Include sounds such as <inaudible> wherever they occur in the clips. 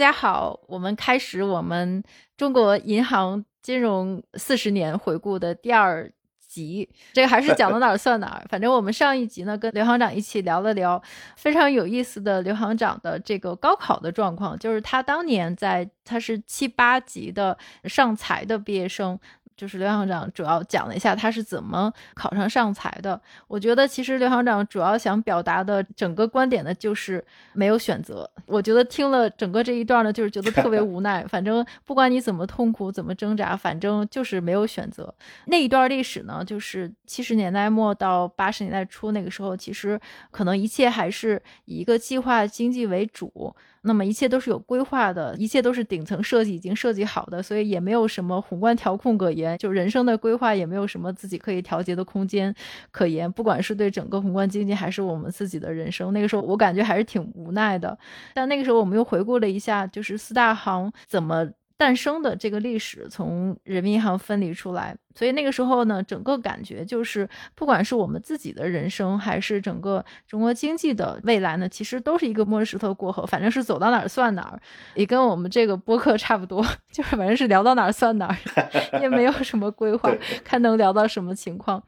大家好，我们开始我们中国银行金融四十年回顾的第二集。这个还是讲到哪儿算哪儿。反正我们上一集呢，跟刘行长一起聊了聊非常有意思的刘行长的这个高考的状况，就是他当年在他是七八级的上财的毕业生。就是刘行长主要讲了一下他是怎么考上上财的。我觉得其实刘行长主要想表达的整个观点呢，就是没有选择。我觉得听了整个这一段呢，就是觉得特别无奈。<laughs> 反正不管你怎么痛苦、怎么挣扎，反正就是没有选择。那一段历史呢，就是七十年代末到八十年代初那个时候，其实可能一切还是以一个计划经济为主。那么一切都是有规划的，一切都是顶层设计已经设计好的，所以也没有什么宏观调控可言，就人生的规划也没有什么自己可以调节的空间可言。不管是对整个宏观经济，还是我们自己的人生，那个时候我感觉还是挺无奈的。但那个时候我们又回顾了一下，就是四大行怎么诞生的这个历史，从人民银行分离出来。所以那个时候呢，整个感觉就是，不管是我们自己的人生，还是整个中国经济的未来呢，其实都是一个摸着石头过河，反正是走到哪儿算哪儿，也跟我们这个播客差不多，<laughs> 就是反正是聊到哪儿算哪儿，<laughs> 也没有什么规划，看能聊到什么情况。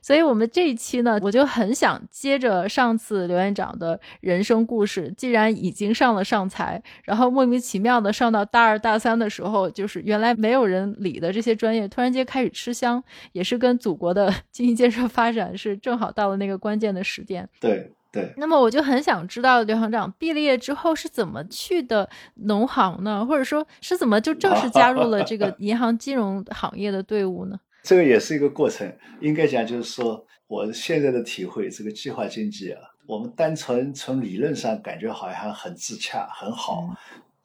所以我们这一期呢，我就很想接着上次刘院长的人生故事，既然已经上了上财，然后莫名其妙的上到大二大三的时候，就是原来没有人理的这些专业，突然间开始。吃香也是跟祖国的 <laughs> 经济建设发展是正好到了那个关键的时点。对对。那么我就很想知道刘行长毕了业之后是怎么去的农行呢？或者说是怎么就正式加入了这个银行金融行业的队伍呢？<laughs> 这个也是一个过程。应该讲就是说，我现在的体会，这个计划经济啊，我们单纯从理论上感觉好像很自洽很好，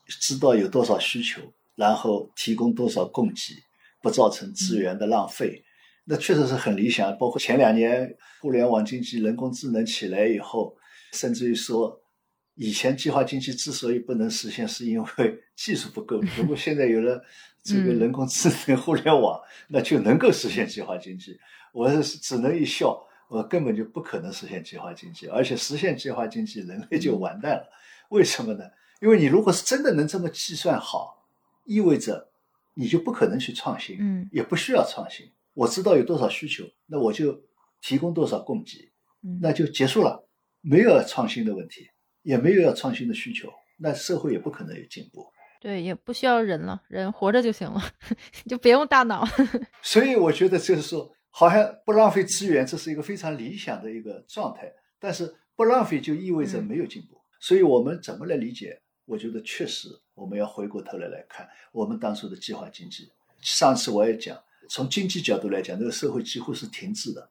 知道有多少需求，然后提供多少供给。不造成资源的浪费，那确实是很理想。包括前两年互联网经济、人工智能起来以后，甚至于说，以前计划经济之所以不能实现，是因为技术不够。如果 <laughs> 现在有了这个人工智能、互联网，那就能够实现计划经济。我是只能一笑，我根本就不可能实现计划经济，而且实现计划经济，人类就完蛋了。为什么呢？因为你如果是真的能这么计算好，意味着。你就不可能去创新，嗯，也不需要创新。我知道有多少需求，那我就提供多少供给，那就结束了，没有创新的问题，也没有要创新的需求，那社会也不可能有进步。对，也不需要人了，人活着就行了，<laughs> 就别用大脑。<laughs> 所以我觉得就是说，好像不浪费资源，这是一个非常理想的一个状态。但是不浪费就意味着没有进步。所以我们怎么来理解？我觉得确实，我们要回过头来来看我们当初的计划经济。上次我也讲，从经济角度来讲，这个社会几乎是停滞的，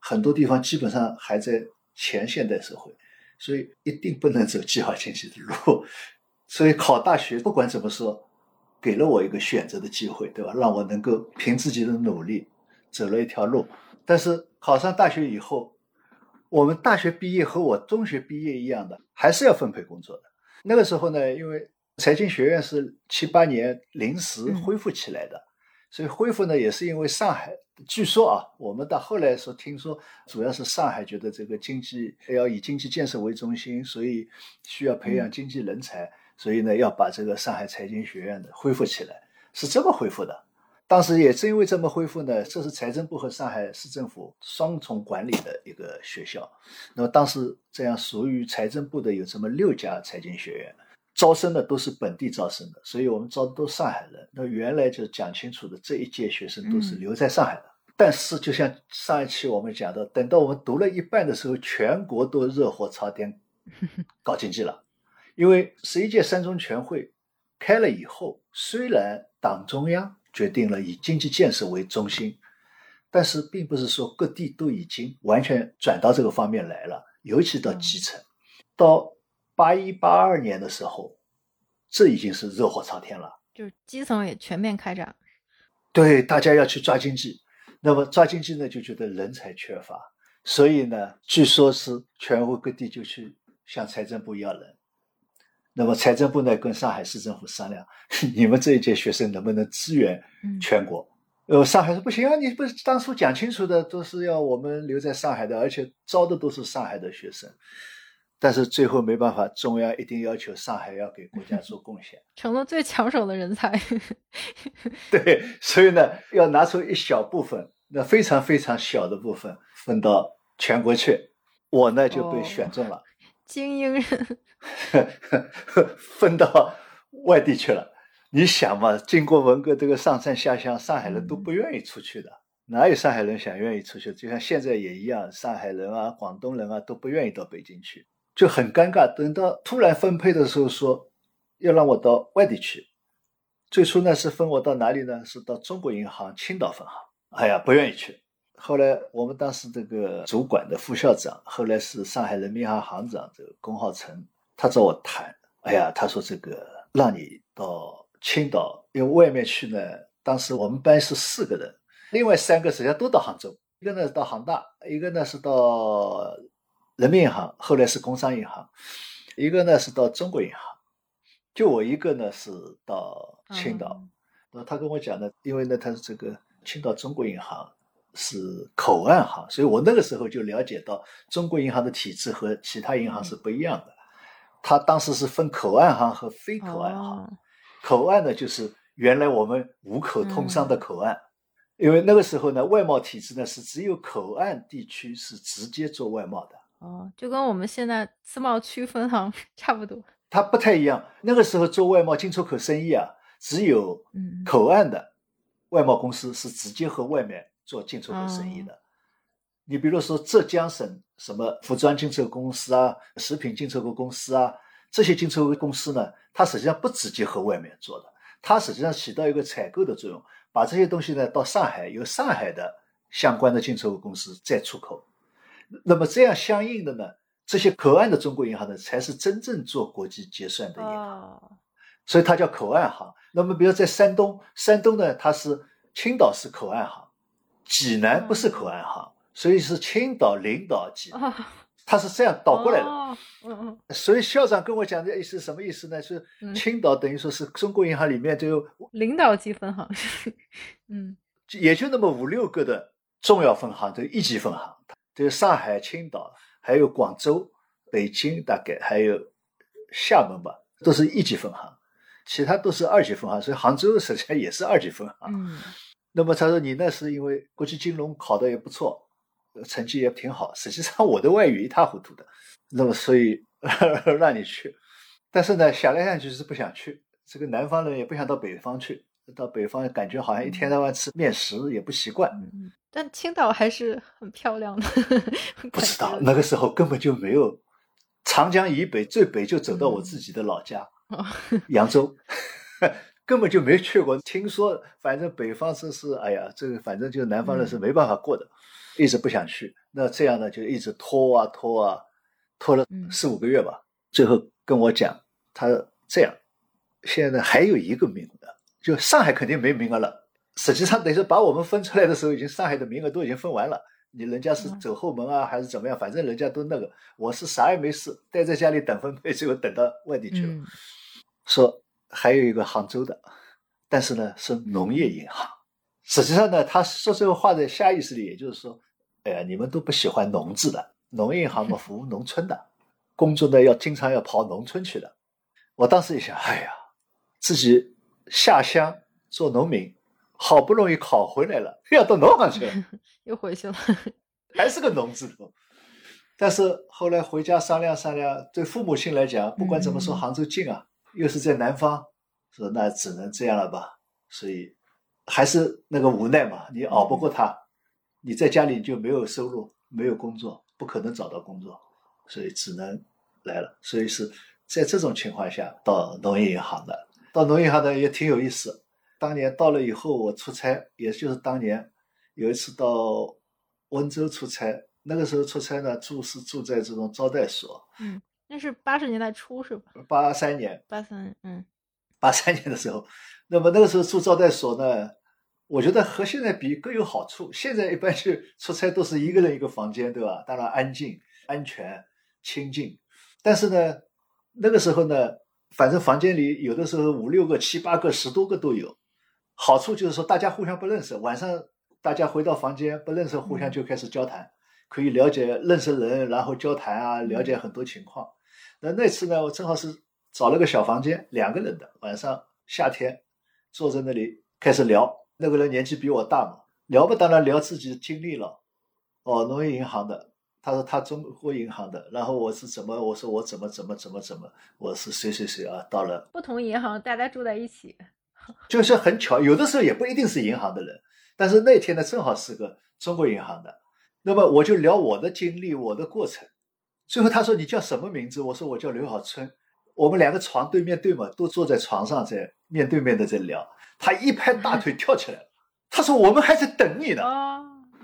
很多地方基本上还在前现代社会，所以一定不能走计划经济的路。所以考大学，不管怎么说，给了我一个选择的机会，对吧？让我能够凭自己的努力走了一条路。但是考上大学以后，我们大学毕业和我中学毕业一样的，还是要分配工作的。那个时候呢，因为财经学院是七八年临时恢复起来的，所以恢复呢也是因为上海，据说啊，我们到后来说听说，主要是上海觉得这个经济要以经济建设为中心，所以需要培养经济人才，所以呢要把这个上海财经学院的恢复起来，是这么恢复的。当时也正因为这么恢复呢，这是财政部和上海市政府双重管理的一个学校。那么当时这样属于财政部的有这么六家财经学院，招生的都是本地招生的，所以我们招的都是上海人。那原来就讲清楚的，这一届学生都是留在上海的。但是就像上一期我们讲的，等到我们读了一半的时候，全国都热火朝天 <laughs> 搞经济了，因为十一届三中全会开了以后，虽然党中央。决定了以经济建设为中心，但是并不是说各地都已经完全转到这个方面来了，尤其到基层。到八一八二年的时候，这已经是热火朝天了，就是基层也全面开展。对，大家要去抓经济，那么抓经济呢，就觉得人才缺乏，所以呢，据说是全国各地就去向财政部要人。那么财政部呢，跟上海市政府商量，<laughs> 你们这一届学生能不能支援全国？呃，上海说不行啊，你不是当初讲清楚的，都是要我们留在上海的，而且招的都是上海的学生。但是最后没办法，中央一定要求上海要给国家做贡献，<laughs> 成了最抢手的人才。<laughs> 对，所以呢，要拿出一小部分，那非常非常小的部分分到全国去。我呢就被选中了，精英人 <laughs> 分到外地去了。你想嘛，经过文革这个上山下乡，上海人都不愿意出去的，哪有上海人想愿意出去？就像现在也一样，上海人啊、广东人啊都不愿意到北京去，就很尴尬。等到突然分配的时候，说要让我到外地去。最初呢是分我到哪里呢？是到中国银行青岛分行。哎呀，不愿意去。后来我们当时这个主管的副校长，后来是上海人民银行行长，这个龚浩成，他找我谈。哎呀，他说这个让你到。青岛，因为外面去呢，当时我们班是四个人，另外三个实际上都到杭州，一个呢到杭大，一个呢是到人民银行，后来是工商银行，一个呢是到中国银行，就我一个呢是到青岛。那他跟我讲呢，因为呢他是这个青岛中国银行是口岸行，所以我那个时候就了解到中国银行的体制和其他银行是不一样的，他当时是分口岸行和非口岸行。口岸呢，就是原来我们五口通商的口岸，因为那个时候呢，外贸体制呢是只有口岸地区是直接做外贸的。哦，就跟我们现在自贸区分行 <laughs> 差不多。它不太一样，那个时候做外贸进出口生意啊，只有口岸的外贸公司是直接和外面做进出口生意的。你比如说浙江省什么服装进出口公司啊，食品进出口公司啊。这些进出口公司呢，它实际上不直接和外面做的，它实际上起到一个采购的作用，把这些东西呢到上海，由上海的相关的进出口公司再出口。那么这样相应的呢，这些口岸的中国银行呢，才是真正做国际结算的银行，所以它叫口岸行。那么比如在山东，山东呢，它是青岛是口岸行，济南不是口岸行，所以是青岛、领导、济南。他是这样倒过来的，嗯嗯，所以校长跟我讲的意思什么意思呢？是青岛等于说是中国银行里面就有领导级分行，<laughs> 嗯，也就那么五六个的重要分行，这一级分行，这个上海、青岛，还有广州、北京，大概还有厦门吧，都是一级分行，其他都是二级分行，所以杭州实际上也是二级分行。嗯，那么他说你那是因为国际金融考的也不错。成绩也挺好，实际上我的外语一塌糊涂的，那么所以 <laughs> 让你去，但是呢想来想去是不想去，这个南方人也不想到北方去，到北方感觉好像一天到晚吃面食也不习惯。但青岛还是很漂亮的。<laughs> 不知道那个时候根本就没有，长江以北最北就走到我自己的老家扬州，<laughs> 根本就没去过。听说反正北方这是哎呀，这个反正就南方人是没办法过的。一直不想去，那这样呢就一直拖啊拖啊，拖了四五个月吧。最后跟我讲，他这样，现在还有一个名额，就上海肯定没名额了。实际上等于是把我们分出来的时候，已经上海的名额都已经分完了。你人家是走后门啊，还是怎么样？反正人家都那个，我是啥也没事，待在家里等分配，最后等到外地去了。说还有一个杭州的，但是呢是农业银行。实际上呢，他说这个话的下意识里，也就是说，哎呀，你们都不喜欢农字的，农业银行嘛，<laughs> 服务农村的，工作呢要经常要跑农村去的。我当时一想，哎呀，自己下乡做农民，好不容易考回来了，要到农行去了，<laughs> 又回去了，还是个农字头。但是后来回家商量商量，对父母亲来讲，不管怎么说，杭州近啊，又是在南方，说那只能这样了吧，所以。还是那个无奈嘛，你熬不过他，你在家里就没有收入，没有工作，不可能找到工作，所以只能来了。所以是在这种情况下到农业银行的，到农业银行呢也挺有意思。当年到了以后，我出差，也就是当年有一次到温州出差，那个时候出差呢，住是住在这种招待所。嗯，那是八十年代初是吧？八三年。八三，嗯，八三年的时候，那么那个时候住招待所呢。我觉得和现在比各有好处。现在一般去出差都是一个人一个房间，对吧？当然安静、安全、清静。但是呢，那个时候呢，反正房间里有的时候五六个、七八个、十多个都有。好处就是说大家互相不认识，晚上大家回到房间不认识，互相就开始交谈，可以了解认识人，然后交谈啊，了解很多情况。那那次呢，我正好是找了个小房间，两个人的，晚上夏天坐在那里开始聊。那个人年纪比我大嘛，聊不当然聊自己经历了。哦，农业银行的，他说他中国银行的，然后我是怎么，我说我怎么怎么怎么怎么，我是谁谁谁啊，到了不同银行，大家住在一起，就是很巧，有的时候也不一定是银行的人，但是那天呢正好是个中国银行的，那么我就聊我的经历，我的过程。最后他说你叫什么名字？我说我叫刘小春。我们两个床对面对嘛，都坐在床上在面对面的在聊。他一拍大腿跳起来了，他说我们还在等你呢。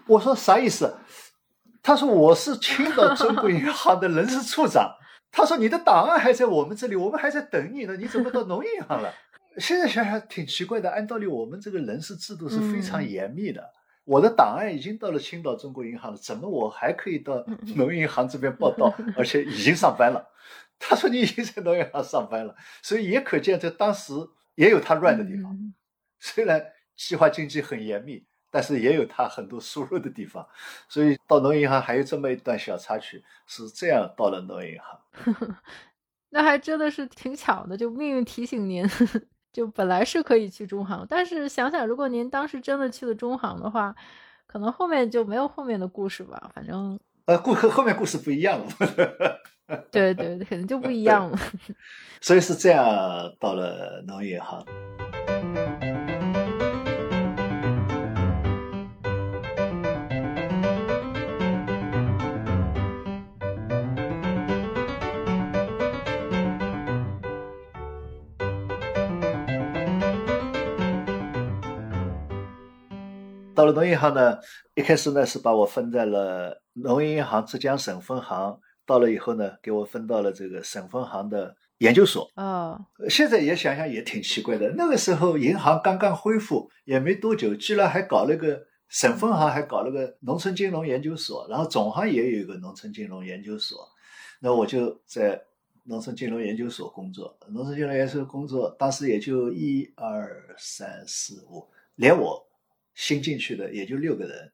我说啥意思？他说我是青岛中国银行的人事处长。<laughs> 他说你的档案还在我们这里，我们还在等你呢。你怎么到农业银行了？<laughs> 现在想想挺奇怪的。按道理我们这个人事制度是非常严密的。我的档案已经到了青岛中国银行了，怎么我还可以到农业银行这边报道，<laughs> 而且已经上班了？他说你已经在农业银行上班了，所以也可见这当时也有他乱的地方。虽然计划经济很严密，但是也有他很多输入的地方。所以到农业银行还有这么一段小插曲，是这样到了农业银行。<laughs> 那还真的是挺巧的，就命运提醒您。<laughs> 就本来是可以去中行，但是想想，如果您当时真的去了中行的话，可能后面就没有后面的故事吧。反正呃，故后面故事不一样了。对 <laughs> 对，可能就不一样了。所以是这样到了农业行。到了农业银行呢，一开始呢是把我分在了农业银行浙江省分行。到了以后呢，给我分到了这个省分行的研究所。哦，现在也想想也挺奇怪的。那个时候银行刚刚恢复，也没多久，居然还搞了个省分行，还搞了个农村金融研究所，然后总行也有一个农村金融研究所。那我就在农村金融研究所工作。农村金融研究所工作，当时也就一二三四五，连我。新进去的也就六个人，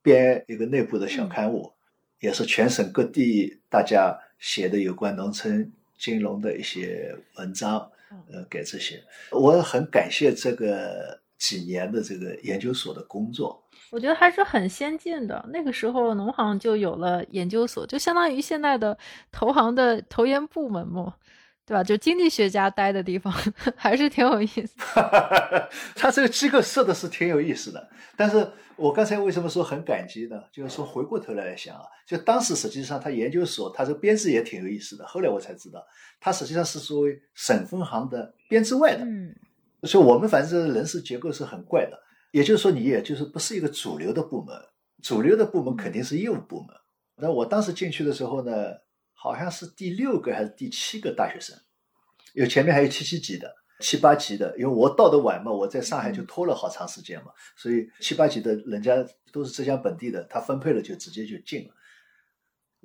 编一个内部的小刊物，也是全省各地大家写的有关农村金融的一些文章，呃，给这些。我很感谢这个几年的这个研究所的工作，我觉得还是很先进的。那个时候农行就有了研究所，就相当于现在的投行的投研部门嘛。对吧？就经济学家待的地方，<laughs> 还是挺有意思。<laughs> 他这个机构设的是挺有意思的，但是我刚才为什么说很感激呢？就是说回过头来想啊，就当时实际上他研究所他这个编制也挺有意思的。后来我才知道，他实际上是作为省分行的编制外的。嗯，所以我们反正人事结构是很怪的。也就是说，你也就是不是一个主流的部门，主流的部门肯定是业务部门。那我当时进去的时候呢？好像是第六个还是第七个大学生，因为前面还有七七级的、七八级的。因为我到的晚嘛，我在上海就拖了好长时间嘛，所以七八级的人家都是浙江本地的，他分配了就直接就进了，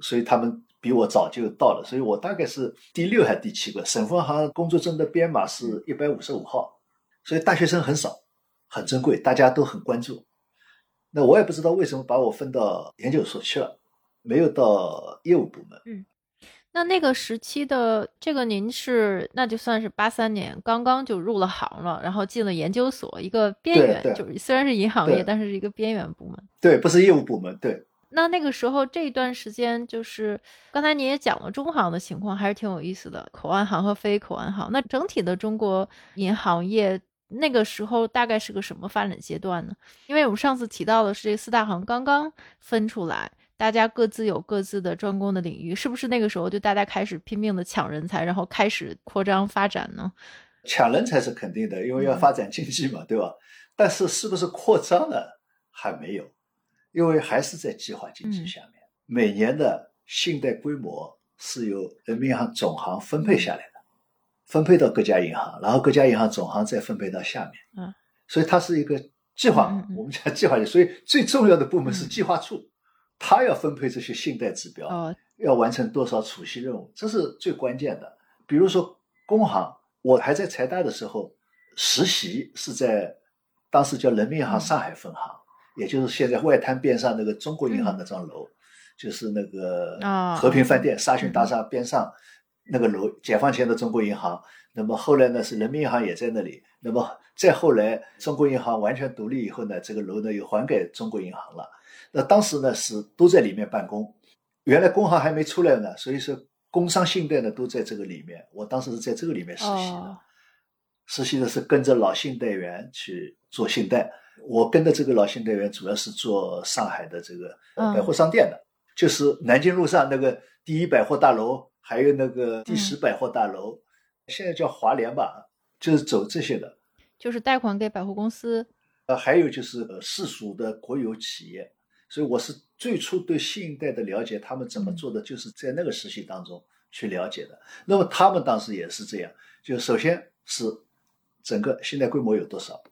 所以他们比我早就到了，所以我大概是第六还是第七个。省分行工作证的编码是一百五十五号，所以大学生很少，很珍贵，大家都很关注。那我也不知道为什么把我分到研究所去了，没有到业务部门。嗯。那那个时期的这个，您是那就算是八三年刚刚就入了行了，然后进了研究所，一个边缘，就是虽然是银行业，但是是一个边缘部门。对，不是业务部门。对。那那个时候这一段时间，就是刚才您也讲了中行的情况，还是挺有意思的。口岸行和非口岸行，那整体的中国银行业那个时候大概是个什么发展阶段呢？因为我们上次提到的是这四大行刚刚分出来。大家各自有各自的专攻的领域，是不是那个时候就大家开始拼命的抢人才，然后开始扩张发展呢？抢人才是肯定的，因为要发展经济嘛，对吧？但是是不是扩张呢？还没有，因为还是在计划经济下面。每年的信贷规模是由人民银行总行分配下来的，分配到各家银行，然后各家银行总行再分配到下面。嗯，所以它是一个计划，我们讲计划所以最重要的部门是计划处。他要分配这些信贷指标，要完成多少储蓄任务，这是最关键的。比如说工行，我还在财大的时候实习，是在当时叫人民银行上海分行，也就是现在外滩边上那个中国银行那幢楼，就是那个和平饭店沙逊大厦边上那个楼，解放前的中国银行。那么后来呢，是人民银行也在那里。那么再后来，中国银行完全独立以后呢，这个楼呢又还给中国银行了。那当时呢是都在里面办公，原来工行还没出来呢，所以说工商信贷呢都在这个里面。我当时是在这个里面实习的，实习的是跟着老信贷员去做信贷。我跟的这个老信贷员主要是做上海的这个百货商店的，就是南京路上那个第一百货大楼，还有那个第十百货大楼。现在叫华联吧，就是走这些的，就是贷款给百货公司，呃，还有就是呃市属的国有企业，所以我是最初对信贷的了解，他们怎么做的，就是在那个实习当中去了解的。那么他们当时也是这样，就首先是整个信贷规模有多少，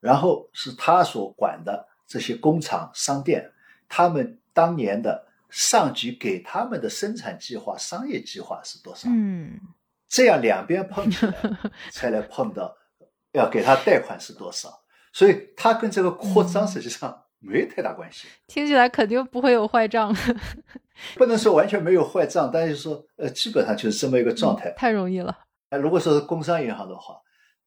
然后是他所管的这些工厂、商店，他们当年的上级给他们的生产计划、商业计划是多少？嗯。这样两边碰起来，<laughs> 才来碰到要给他贷款是多少，所以他跟这个扩张实际上没太大关系。听起来肯定不会有坏账，<laughs> 不能说完全没有坏账，但是说呃，基本上就是这么一个状态。太容易了。如果说是工商银行的话，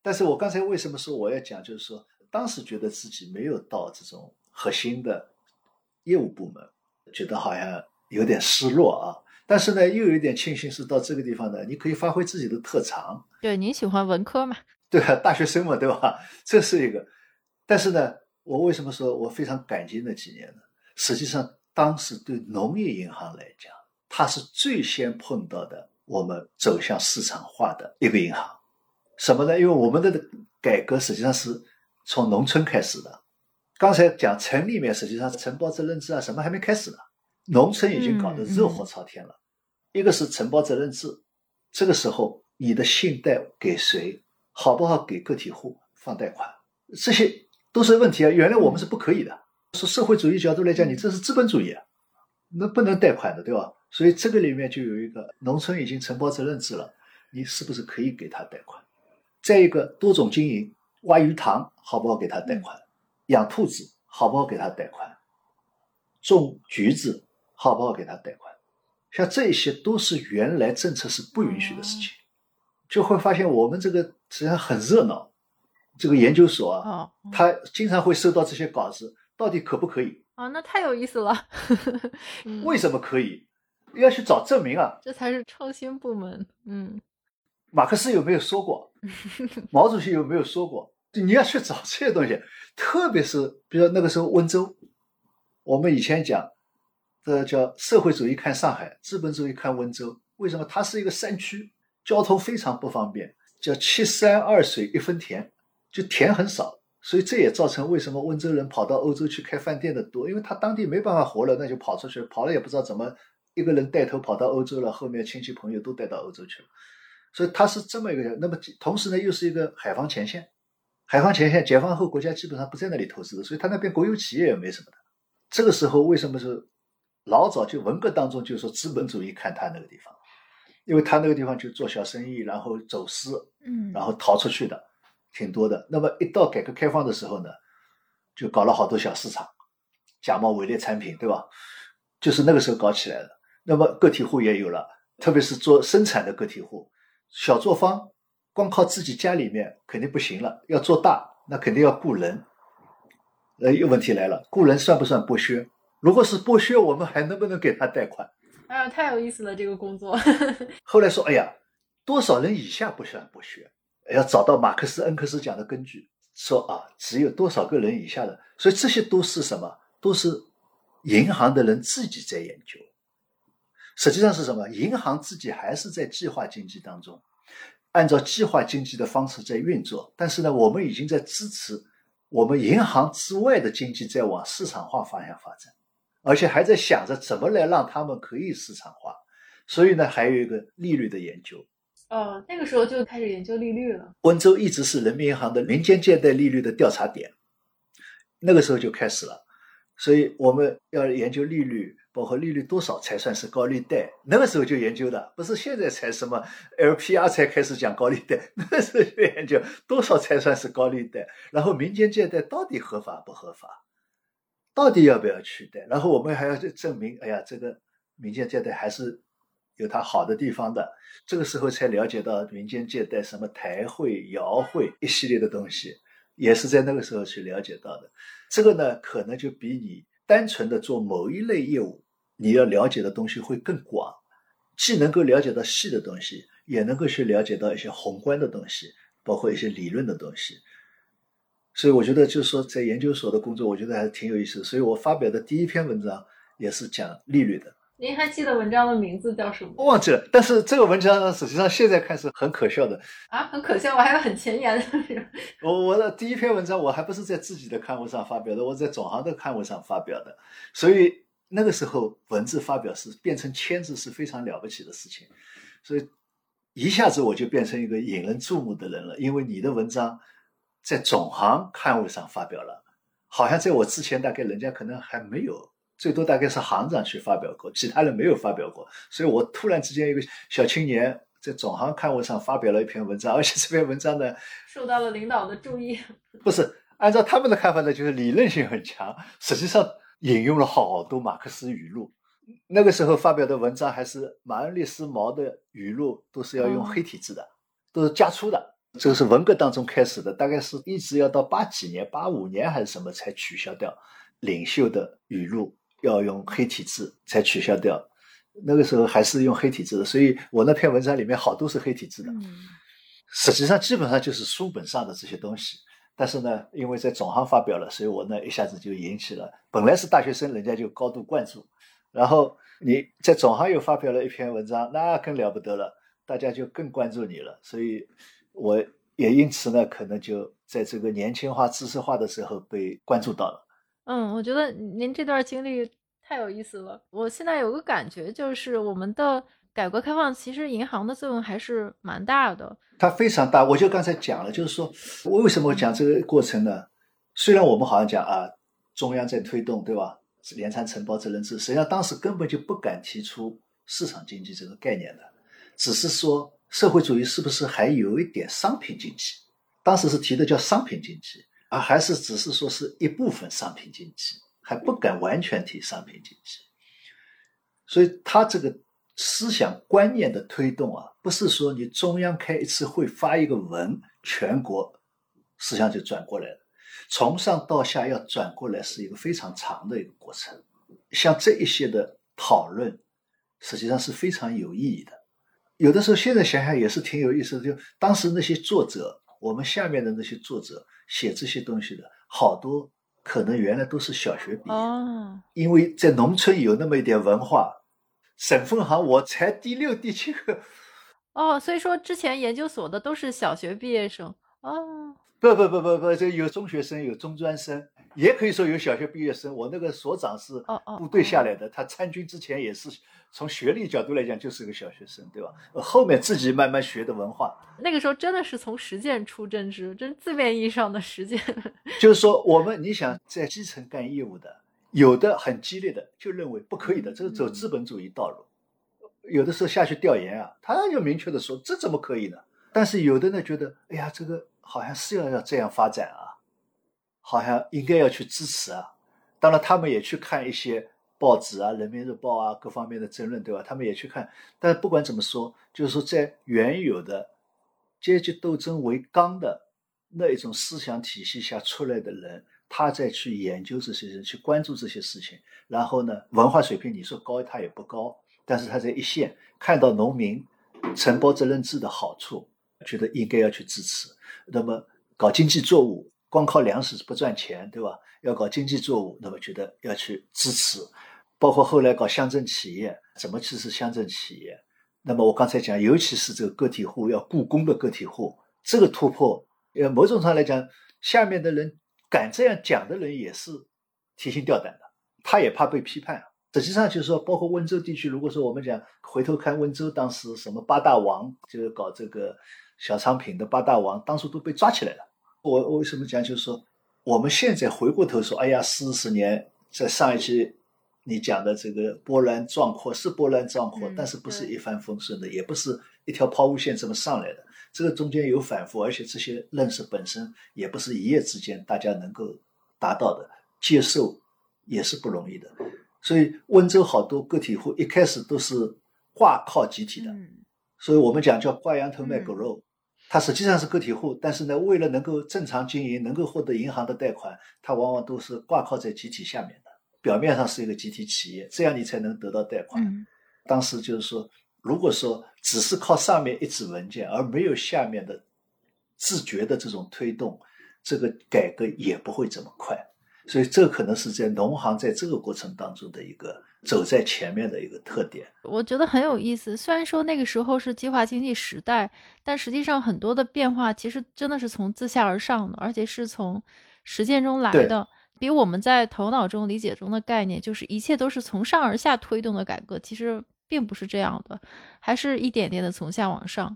但是我刚才为什么说我要讲，就是说当时觉得自己没有到这种核心的业务部门，觉得好像有点失落啊。但是呢，又有一点庆幸是到这个地方呢，你可以发挥自己的特长。对，您喜欢文科嘛？对啊，大学生嘛，对吧？这是一个。但是呢，我为什么说我非常感激那几年呢？实际上，当时对农业银行来讲，它是最先碰到的我们走向市场化的一个银行。什么呢？因为我们的改革实际上是从农村开始的。刚才讲城里面，实际上承包责任制啊，什么还没开始呢。农村已经搞得热火朝天了，一个是承包责任制，这个时候你的信贷给谁，好不好给个体户放贷款，这些都是问题啊。原来我们是不可以的，从社会主义角度来讲，你这是资本主义啊，那不能贷款的，对吧？所以这个里面就有一个农村已经承包责任制了，你是不是可以给他贷款？再一个多种经营，挖鱼塘好不好给他贷款？养兔子好不好给他贷款？种橘子。好不好给他贷款？像这些都是原来政策是不允许的事情，就会发现我们这个实际上很热闹。这个研究所啊，他经常会收到这些稿子，到底可不可以？啊，那太有意思了。<laughs> 为什么可以？要去找证明啊。这才是创新部门。嗯，马克思有没有说过？毛主席有没有说过？你要去找这些东西，特别是比如那个时候温州，我们以前讲。这叫社会主义看上海，资本主义看温州。为什么？它是一个山区，交通非常不方便。叫七山二水一分田，就田很少，所以这也造成为什么温州人跑到欧洲去开饭店的多，因为他当地没办法活了，那就跑出去，跑了也不知道怎么一个人带头跑到欧洲了，后面亲戚朋友都带到欧洲去了。所以他是这么一个。那么同时呢，又是一个海防前线，海防前线解放后国家基本上不在那里投资的，所以他那边国有企业也没什么的。这个时候为什么是？老早就文革当中就说资本主义看他那个地方，因为他那个地方就做小生意，然后走私，嗯，然后逃出去的挺多的。那么一到改革开放的时候呢，就搞了好多小市场，假冒伪劣产品，对吧？就是那个时候搞起来的。那么个体户也有了，特别是做生产的个体户，小作坊光靠自己家里面肯定不行了，要做大那肯定要雇人。呃，又问题来了，雇人算不算剥削？如果是剥削，我们还能不能给他贷款？哎呀，太有意思了，这个工作。<laughs> 后来说，哎呀，多少人以下不算剥削？要找到马克思、恩格斯讲的根据，说啊，只有多少个人以下的。所以这些都是什么？都是银行的人自己在研究。实际上是什么？银行自己还是在计划经济当中，按照计划经济的方式在运作。但是呢，我们已经在支持我们银行之外的经济在往市场化方向发展。而且还在想着怎么来让他们可以市场化，所以呢，还有一个利率的研究。哦，那个时候就开始研究利率了。温州一直是人民银行的民间借贷利率的调查点，那个时候就开始了。所以我们要研究利率，包括利率多少才算是高利贷。那个时候就研究的，不是现在才什么 LPR 才开始讲高利贷，那个时候就研究多少才算是高利贷，然后民间借贷到底合法不合法。到底要不要取代？然后我们还要去证明，哎呀，这个民间借贷还是有它好的地方的。这个时候才了解到民间借贷什么台会、窑会一系列的东西，也是在那个时候去了解到的。这个呢，可能就比你单纯的做某一类业务，你要了解的东西会更广，既能够了解到细的东西，也能够去了解到一些宏观的东西，包括一些理论的东西。所以我觉得，就是说，在研究所的工作，我觉得还是挺有意思。所以我发表的第一篇文章也是讲利率的。您还记得文章的名字叫什么？忘记了。但是这个文章呢，实际上现在看是很可笑的啊，很可笑。我还有很前沿的。<laughs> 我我的第一篇文章，我还不是在自己的刊物上发表的，我在总行的刊物上发表的。所以那个时候，文字发表是变成签字是非常了不起的事情。所以一下子我就变成一个引人注目的人了，因为你的文章。在总行刊物上发表了，好像在我之前，大概人家可能还没有，最多大概是行长去发表过，其他人没有发表过。所以我突然之间一个小青年在总行刊物上发表了一篇文章，而且这篇文章呢，<laughs> 受到了领导的注意。<laughs> 不是按照他们的看法呢，就是理论性很强，实际上引用了好多马克思语录。那个时候发表的文章还是马恩列斯毛的语录，都是要用黑体字的，都是加粗的。这个是文革当中开始的，大概是一直要到八几年、八五年还是什么才取消掉领袖的语录要用黑体字才取消掉。那个时候还是用黑体字的，所以我那篇文章里面好多是黑体字的。实际上基本上就是书本上的这些东西，但是呢，因为在总行发表了，所以我呢一下子就引起了本来是大学生，人家就高度关注。然后你在总行又发表了一篇文章，那更了不得了，大家就更关注你了。所以。我也因此呢，可能就在这个年轻化、知识化的时候被关注到了。嗯，我觉得您这段经历太有意思了。我现在有个感觉，就是我们的改革开放其实银行的作用还是蛮大的。它非常大。我就刚才讲了，就是说我为什么讲这个过程呢？虽然我们好像讲啊，中央在推动，对吧？联产承包责任制，实际上当时根本就不敢提出市场经济这个概念的，只是说。社会主义是不是还有一点商品经济？当时是提的叫商品经济，而还是只是说是一部分商品经济，还不敢完全提商品经济。所以他这个思想观念的推动啊，不是说你中央开一次会发一个文，全国思想就转过来了。从上到下要转过来是一个非常长的一个过程。像这一些的讨论，实际上是非常有意义的。有的时候，现在想想也是挺有意思的。就当时那些作者，我们下面的那些作者写这些东西的，好多可能原来都是小学毕业。哦。因为在农村有那么一点文化，省分行我才第六、第七个。哦，所以说之前研究所的都是小学毕业生。哦。不不不不不，这有中学生，有中专生。也可以说有小学毕业生，我那个所长是部队下来的，他参军之前也是从学历角度来讲就是个小学生，对吧？后面自己慢慢学的文化。那个时候真的是从实践出真知，真字面意义上的实践。<laughs> 就是说，我们你想在基层干业务的，有的很激烈的就认为不可以的，这是走资本主义道路。有的时候下去调研啊，他就明确的说这怎么可以呢？但是有的呢觉得，哎呀，这个好像是要要这样发展啊。好像应该要去支持啊，当然他们也去看一些报纸啊，《人民日报》啊，各方面的争论，对吧？他们也去看。但是不管怎么说，就是说在原有的阶级斗争为纲的那一种思想体系下出来的人，他再去研究这些人，去关注这些事情，然后呢，文化水平你说高他也不高，但是他在一线看到农民承包责任制的好处，觉得应该要去支持。那么搞经济作物。光靠粮食不赚钱，对吧？要搞经济作物，那么觉得要去支持，包括后来搞乡镇企业，怎么支持乡镇企业？那么我刚才讲，尤其是这个个体户要雇工的个体户，这个突破，呃，某种上来讲，下面的人敢这样讲的人也是提心吊胆的，他也怕被批判。实际上就是说，包括温州地区，如果说我们讲回头看温州当时什么八大王，就是搞这个小商品的八大王，当初都被抓起来了。我我为什么讲？就是说，我们现在回过头说，哎呀，四十年在上一期你讲的这个波澜壮阔是波澜壮阔，但是不是一帆风顺的，也不是一条抛物线这么上来的。这个中间有反复，而且这些认识本身也不是一夜之间大家能够达到的，接受也是不容易的。所以温州好多个体户一开始都是挂靠集体的，嗯所以我们讲叫挂羊头卖狗肉。它实际上是个体户，但是呢，为了能够正常经营，能够获得银行的贷款，它往往都是挂靠在集体下面的。表面上是一个集体企业，这样你才能得到贷款。嗯当时就是说，如果说只是靠上面一纸文件，而没有下面的自觉的这种推动，这个改革也不会这么快。所以，这可能是在农行在这个过程当中的一个走在前面的一个特点。我觉得很有意思。虽然说那个时候是计划经济时代，但实际上很多的变化其实真的是从自下而上的，而且是从实践中来的。比我们在头脑中理解中的概念，就是一切都是从上而下推动的改革，其实并不是这样的，还是一点点的从下往上。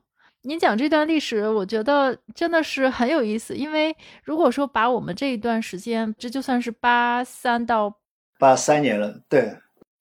您讲这段历史，我觉得真的是很有意思，因为如果说把我们这一段时间，这就算是八三到八三年了，对，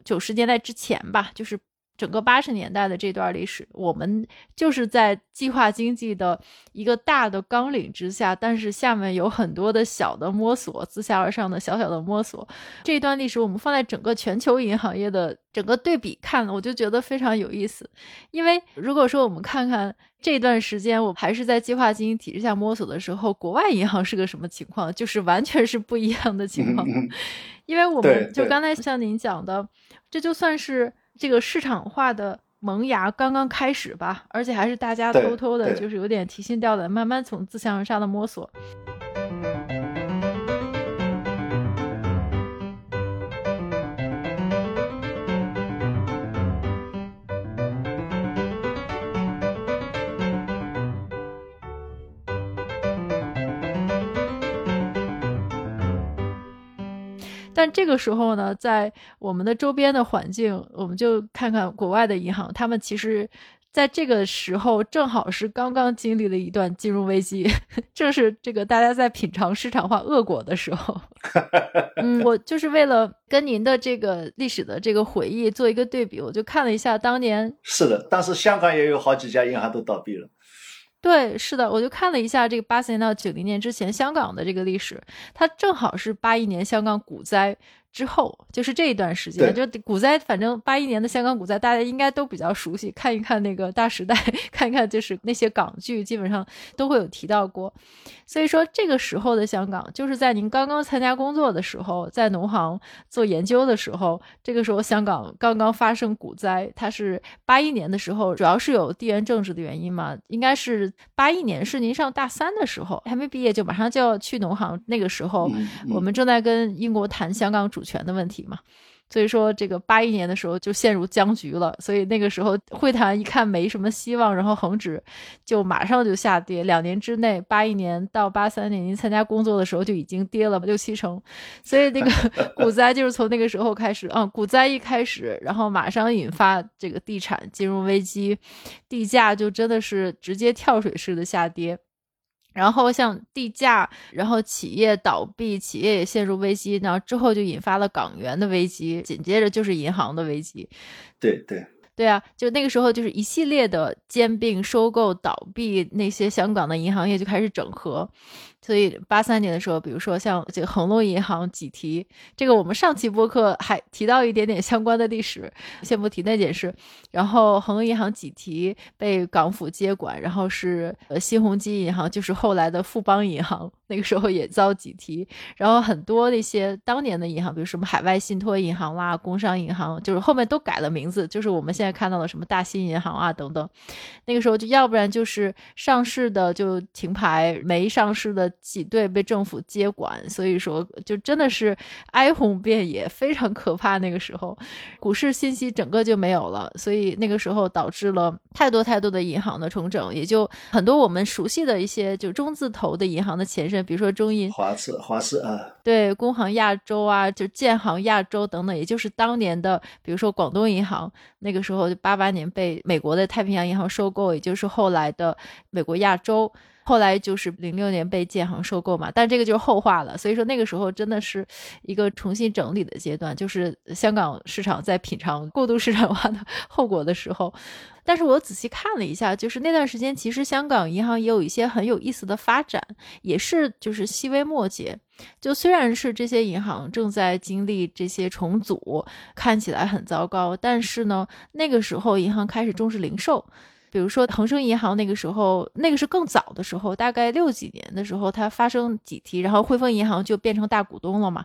九十年代之前吧，就是整个八十年代的这段历史，我们就是在计划经济的一个大的纲领之下，但是下面有很多的小的摸索，自下而上的小小的摸索。这一段历史我们放在整个全球银行业的整个对比看，我就觉得非常有意思。因为如果说我们看看这段时间，我还是在计划经济体制下摸索的时候，国外银行是个什么情况，就是完全是不一样的情况。<laughs> 因为我们就刚才像您讲的，这就算是这个市场化的萌芽刚刚开始吧，而且还是大家偷偷的，就是有点提心吊胆，慢慢从自下而上的摸索。但这个时候呢，在我们的周边的环境，我们就看看国外的银行，他们其实在这个时候正好是刚刚经历了一段金融危机，<laughs> 正是这个大家在品尝市场化恶果的时候。<laughs> 嗯，我就是为了跟您的这个历史的这个回忆做一个对比，我就看了一下当年是的，当时香港也有好几家银行都倒闭了。对，是的，我就看了一下这个八四年到九零年之前香港的这个历史，它正好是八一年香港股灾之后，就是这一段时间，就股灾，反正八一年的香港股灾，大家应该都比较熟悉，看一看那个《大时代》，<laughs> 看一看就是那些港剧，基本上都会有提到过。所以说，这个时候的香港，就是在您刚刚参加工作的时候，在农行做研究的时候，这个时候香港刚刚发生股灾，它是八一年的时候，主要是有地缘政治的原因嘛，应该是八一年是您上大三的时候，还没毕业就马上就要去农行，那个时候我们正在跟英国谈香港主权的问题嘛。所以说，这个八一年的时候就陷入僵局了，所以那个时候会谈一看没什么希望，然后恒指就马上就下跌，两年之内，八一年到八三年您参加工作的时候就已经跌了六七成，所以那个 <laughs> 股灾就是从那个时候开始啊，股灾一开始，然后马上引发这个地产金融危机，地价就真的是直接跳水式的下跌。然后像地价，然后企业倒闭，企业也陷入危机，然后之后就引发了港元的危机，紧接着就是银行的危机。对对对啊，就那个时候就是一系列的兼并、收购、倒闭，那些香港的银行业就开始整合。所以八三年的时候，比如说像这个恒隆银行挤提，这个我们上期播客还提到一点点相关的历史，先不提那件事。然后恒隆银行挤提被港府接管，然后是呃新鸿基银行，就是后来的富邦银行，那个时候也遭挤提。然后很多那些当年的银行，比如什么海外信托银行啦、工商银行，就是后面都改了名字，就是我们现在看到的什么大新银行啊等等。那个时候就要不然就是上市的就停牌，没上市的挤兑被政府接管，所以说就真的是哀鸿遍野，非常可怕。那个时候，股市信息整个就没有了，所以那个时候导致了太多太多的银行的重整，也就很多我们熟悉的一些就中字头的银行的前身，比如说中银、华资、华资啊，对，工行亚洲啊，就建行亚洲等等，也就是当年的，比如说广东银行，那个时候就八八年被美国的太平洋银行收购，也就是后来的美国亚洲。后来就是零六年被建行收购嘛，但这个就是后话了。所以说那个时候真的是一个重新整理的阶段，就是香港市场在品尝过度市场化的 <laughs> 后果的时候。但是我仔细看了一下，就是那段时间其实香港银行也有一些很有意思的发展，也是就是细微末节。就虽然是这些银行正在经历这些重组，看起来很糟糕，但是呢，那个时候银行开始重视零售。比如说恒生银行那个时候，那个是更早的时候，大概六几年的时候，它发生几提，然后汇丰银行就变成大股东了嘛。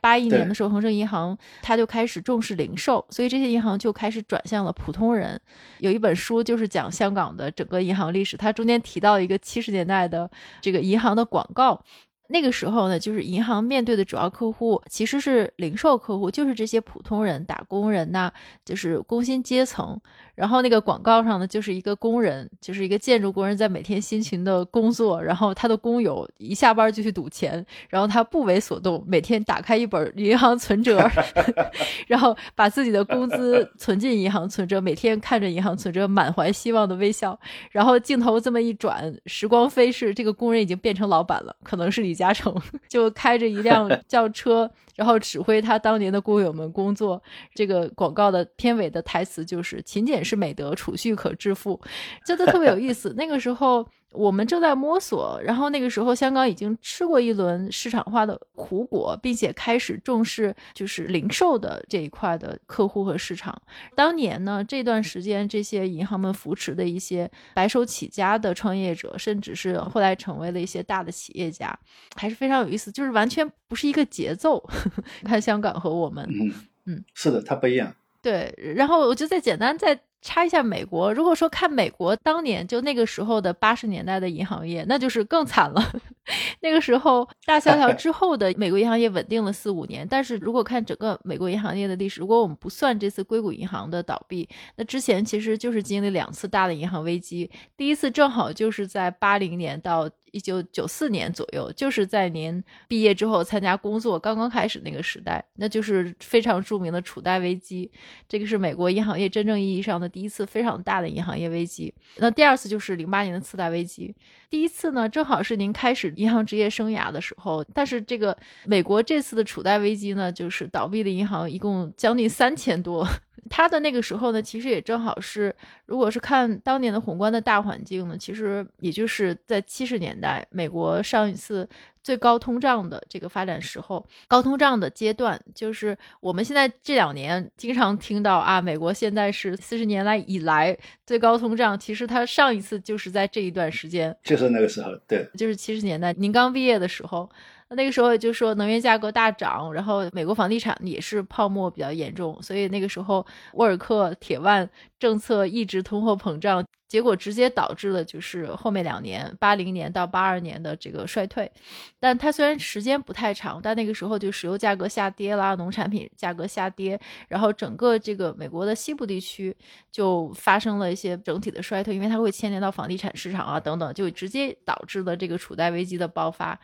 八一年的时候，恒生银行它就开始重视零售，所以这些银行就开始转向了普通人。有一本书就是讲香港的整个银行历史，它中间提到一个七十年代的这个银行的广告。那个时候呢，就是银行面对的主要客户其实是零售客户，就是这些普通人、打工人呐，就是工薪阶层。然后那个广告上呢，就是一个工人，就是一个建筑工人，在每天辛勤的工作。然后他的工友一下班就去赌钱，然后他不为所动，每天打开一本银行存折，<laughs> 然后把自己的工资 <laughs> 存进银行存折，每天看着银行存折，满怀希望的微笑。然后镜头这么一转，时光飞逝，这个工人已经变成老板了，可能是李嘉诚，<laughs> 就开着一辆轿车。然后指挥他当年的工友们工作。这个广告的片尾的台词就是“勤俭是美德，储蓄可致富”，真的特别有意思。<laughs> 那个时候。我们正在摸索，然后那个时候香港已经吃过一轮市场化的苦果，并且开始重视就是零售的这一块的客户和市场。当年呢，这段时间这些银行们扶持的一些白手起家的创业者，甚至是后来成为了一些大的企业家，还是非常有意思，就是完全不是一个节奏。<laughs> 看香港和我们，嗯嗯，是的，它不一样。对，然后我就再简单再。插一下美国，如果说看美国当年就那个时候的八十年代的银行业，那就是更惨了。<laughs> 那个时候大萧条之后的美国银行业稳定了四五年，但是如果看整个美国银行业的历史，如果我们不算这次硅谷银行的倒闭，那之前其实就是经历两次大的银行危机，第一次正好就是在八零年到。一九九四年左右，就是在您毕业之后参加工作刚刚开始那个时代，那就是非常著名的储贷危机。这个是美国银行业真正意义上的第一次非常大的银行业危机。那第二次就是零八年的次贷危机。第一次呢，正好是您开始银行职业生涯的时候。但是这个美国这次的储贷危机呢，就是倒闭的银行一共将近三千多。<laughs> 他的那个时候呢，其实也正好是，如果是看当年的宏观的大环境呢，其实也就是在七十年代，美国上一次最高通胀的这个发展时候，高通胀的阶段，就是我们现在这两年经常听到啊，美国现在是四十年来以来最高通胀，其实它上一次就是在这一段时间，就是那个时候，对，就是七十年代，您刚毕业的时候。那个时候就说能源价格大涨，然后美国房地产也是泡沫比较严重，所以那个时候沃尔克铁腕政策抑制通货膨胀。结果直接导致了就是后面两年，八零年到八二年的这个衰退，但它虽然时间不太长，但那个时候就石油价格下跌啦，农产品价格下跌，然后整个这个美国的西部地区就发生了一些整体的衰退，因为它会牵连到房地产市场啊等等，就直接导致了这个储贷危机的爆发。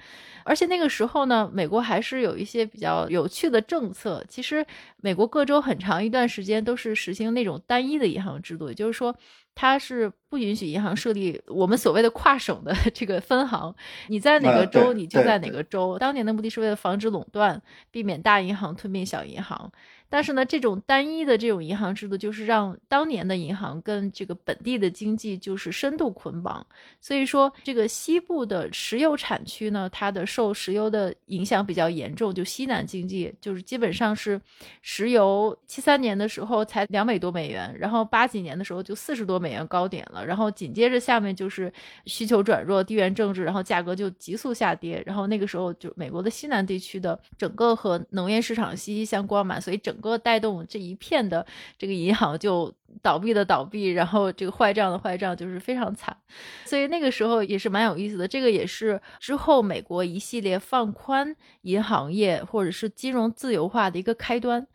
而且那个时候呢，美国还是有一些比较有趣的政策，其实美国各州很长一段时间都是实行那种单一的银行制度，也就是说。它是不允许银行设立我们所谓的跨省的 <laughs> 这个分行，你在哪个州你就在哪个州。当年的目的是为了防止垄断，避免大银行吞并小银行。但是呢，这种单一的这种银行制度，就是让当年的银行跟这个本地的经济就是深度捆绑。所以说，这个西部的石油产区呢，它的受石油的影响比较严重，就西南经济就是基本上是石油七三年的时候才两美多美元，然后八几年的时候就四十多美元高点了，然后紧接着下面就是需求转弱、地缘政治，然后价格就急速下跌，然后那个时候就美国的西南地区的整个和能源市场息息相关嘛，所以整。个带动这一片的这个银行就倒闭的倒闭，然后这个坏账的坏账就是非常惨，所以那个时候也是蛮有意思的。这个也是之后美国一系列放宽银行业或者是金融自由化的一个开端。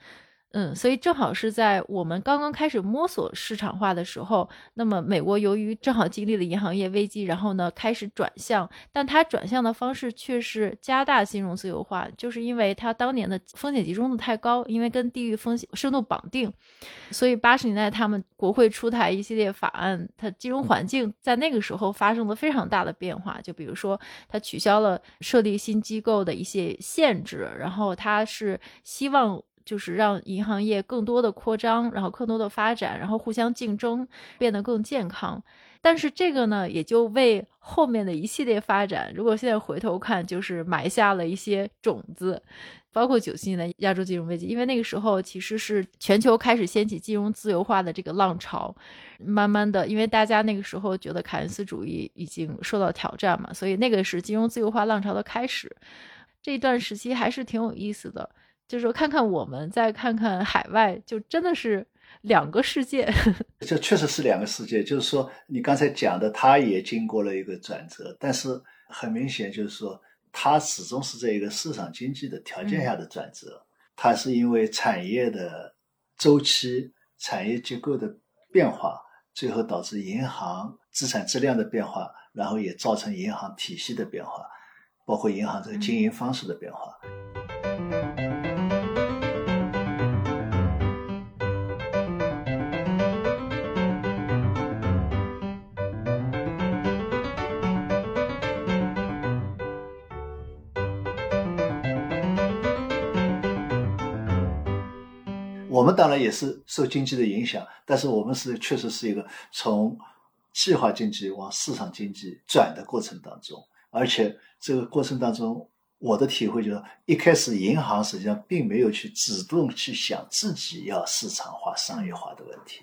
嗯，所以正好是在我们刚刚开始摸索市场化的时候，那么美国由于正好经历了银行业危机，然后呢开始转向，但它转向的方式却是加大金融自由化，就是因为它当年的风险集中度太高，因为跟地域风险深度绑定，所以八十年代他们国会出台一系列法案，它金融环境在那个时候发生了非常大的变化，就比如说它取消了设立新机构的一些限制，然后它是希望。就是让银行业更多的扩张，然后更多的发展，然后互相竞争，变得更健康。但是这个呢，也就为后面的一系列发展，如果现在回头看，就是埋下了一些种子。包括九七年的亚洲金融危机，因为那个时候其实是全球开始掀起金融自由化的这个浪潮，慢慢的，因为大家那个时候觉得凯恩斯主义已经受到挑战嘛，所以那个是金融自由化浪潮的开始。这一段时期还是挺有意思的。就是说，看看我们，再看看海外，就真的是两个世界。<laughs> 这确实是两个世界。就是说，你刚才讲的，它也经过了一个转折，但是很明显，就是说，它始终是在一个市场经济的条件下的转折。它是因为产业的周期、产业结构的变化，最后导致银行资产质量的变化，然后也造成银行体系的变化，包括银行这个经营方式的变化。我我们当然也是受经济的影响，但是我们是确实是一个从计划经济往市场经济转的过程当中，而且这个过程当中，我的体会就是，一开始银行实际上并没有去主动去想自己要市场化、商业化的问题，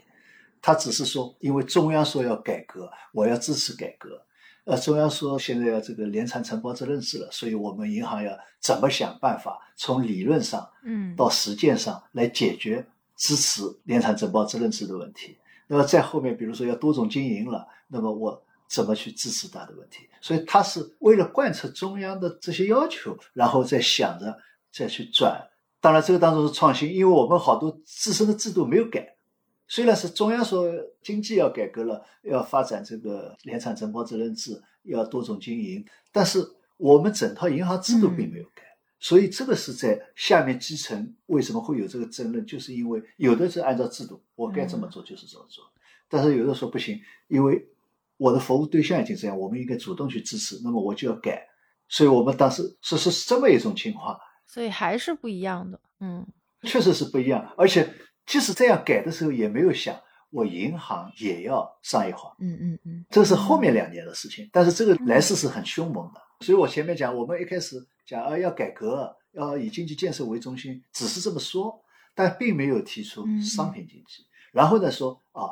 他只是说，因为中央说要改革，我要支持改革。呃，中央说现在要这个联产承包责任制了，所以我们银行要怎么想办法，从理论上，嗯，到实践上来解决支持联产承包责任制的问题。那么在后面，比如说要多种经营了，那么我怎么去支持它的问题？所以他是为了贯彻中央的这些要求，然后再想着再去转。当然，这个当中是创新，因为我们好多自身的制度没有改。虽然是中央说经济要改革了，要发展这个联产承包责任制，要多种经营，但是我们整套银行制度并没有改，所以这个是在下面基层为什么会有这个争论，就是因为有的是按照制度，我该这么做就是这么做，但是有的说不行，因为我的服务对象已经这样，我们应该主动去支持，那么我就要改，所以我们当时是是这么一种情况，所以还是不一样的，嗯，确实是不一样，而且。即使这样改的时候，也没有想我银行也要商业化。嗯嗯嗯，这是后面两年的事情。但是这个来势是很凶猛的，所以我前面讲，我们一开始讲啊要改革，要以经济建设为中心，只是这么说，但并没有提出商品经济。然后呢说啊，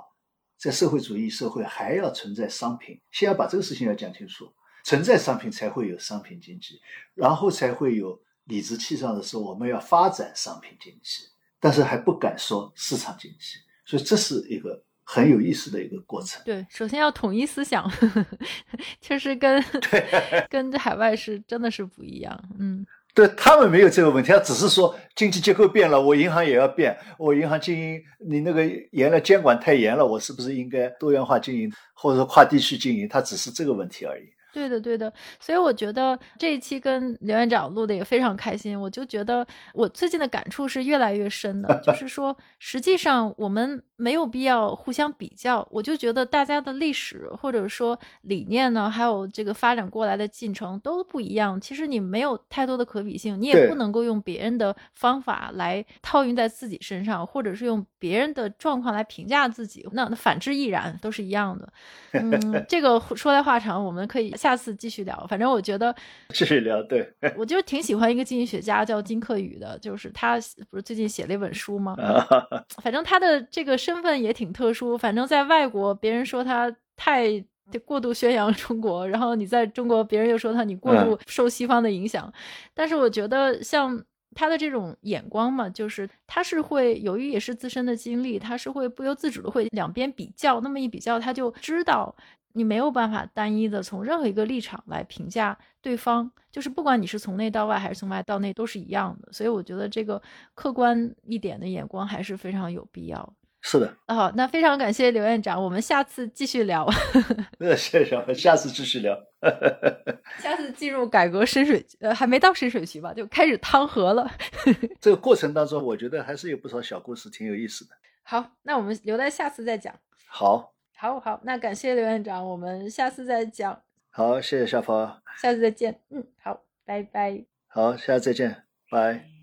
在社会主义社会还要存在商品，先要把这个事情要讲清楚，存在商品才会有商品经济，然后才会有理直气壮的说我们要发展商品经济。但是还不敢说市场经济，所以这是一个很有意思的一个过程。对，首先要统一思想，<laughs> 就是跟跟海外是真的是不一样。嗯，对他们没有这个问题，他只是说经济结构变了，我银行也要变，我银行经营你那个严了监管太严了，我是不是应该多元化经营，或者说跨地区经营？他只是这个问题而已。对的，对的，所以我觉得这一期跟刘院长录的也非常开心。我就觉得我最近的感触是越来越深的，就 <laughs> 是说，实际上我们没有必要互相比较。我就觉得大家的历史或者说理念呢，还有这个发展过来的进程都不一样。其实你没有太多的可比性，你也不能够用别人的方法来套用在自己身上，或者是用别人的状况来评价自己。那那反之亦然，都是一样的。嗯，<laughs> 这个说来话长，我们可以。下次继续聊，反正我觉得 <laughs> 继续聊。对，我就挺喜欢一个经济学家叫金克宇的，就是他不是最近写了一本书吗？反正他的这个身份也挺特殊。反正在外国，别人说他太过度宣扬中国，然后你在中国，别人又说他你过度受西方的影响。但是我觉得像他的这种眼光嘛，就是他是会由于也是自身的经历，他是会不由自主的会两边比较，那么一比较，他就知道。你没有办法单一的从任何一个立场来评价对方，就是不管你是从内到外还是从外到内都是一样的。所以我觉得这个客观一点的眼光还是非常有必要。是的，好，那非常感谢刘院长，我们下次继续聊。<laughs> 那谢谢，下次继续聊。<laughs> 下次进入改革深水，呃，还没到深水区吧，就开始汤河了。<laughs> 这个过程当中，我觉得还是有不少小故事，挺有意思的。好，那我们留在下次再讲。好，好，好，那感谢刘院长，我们下次再讲。好，谢谢夏芳，下次再见。嗯，好，拜拜。好，下次再见，拜。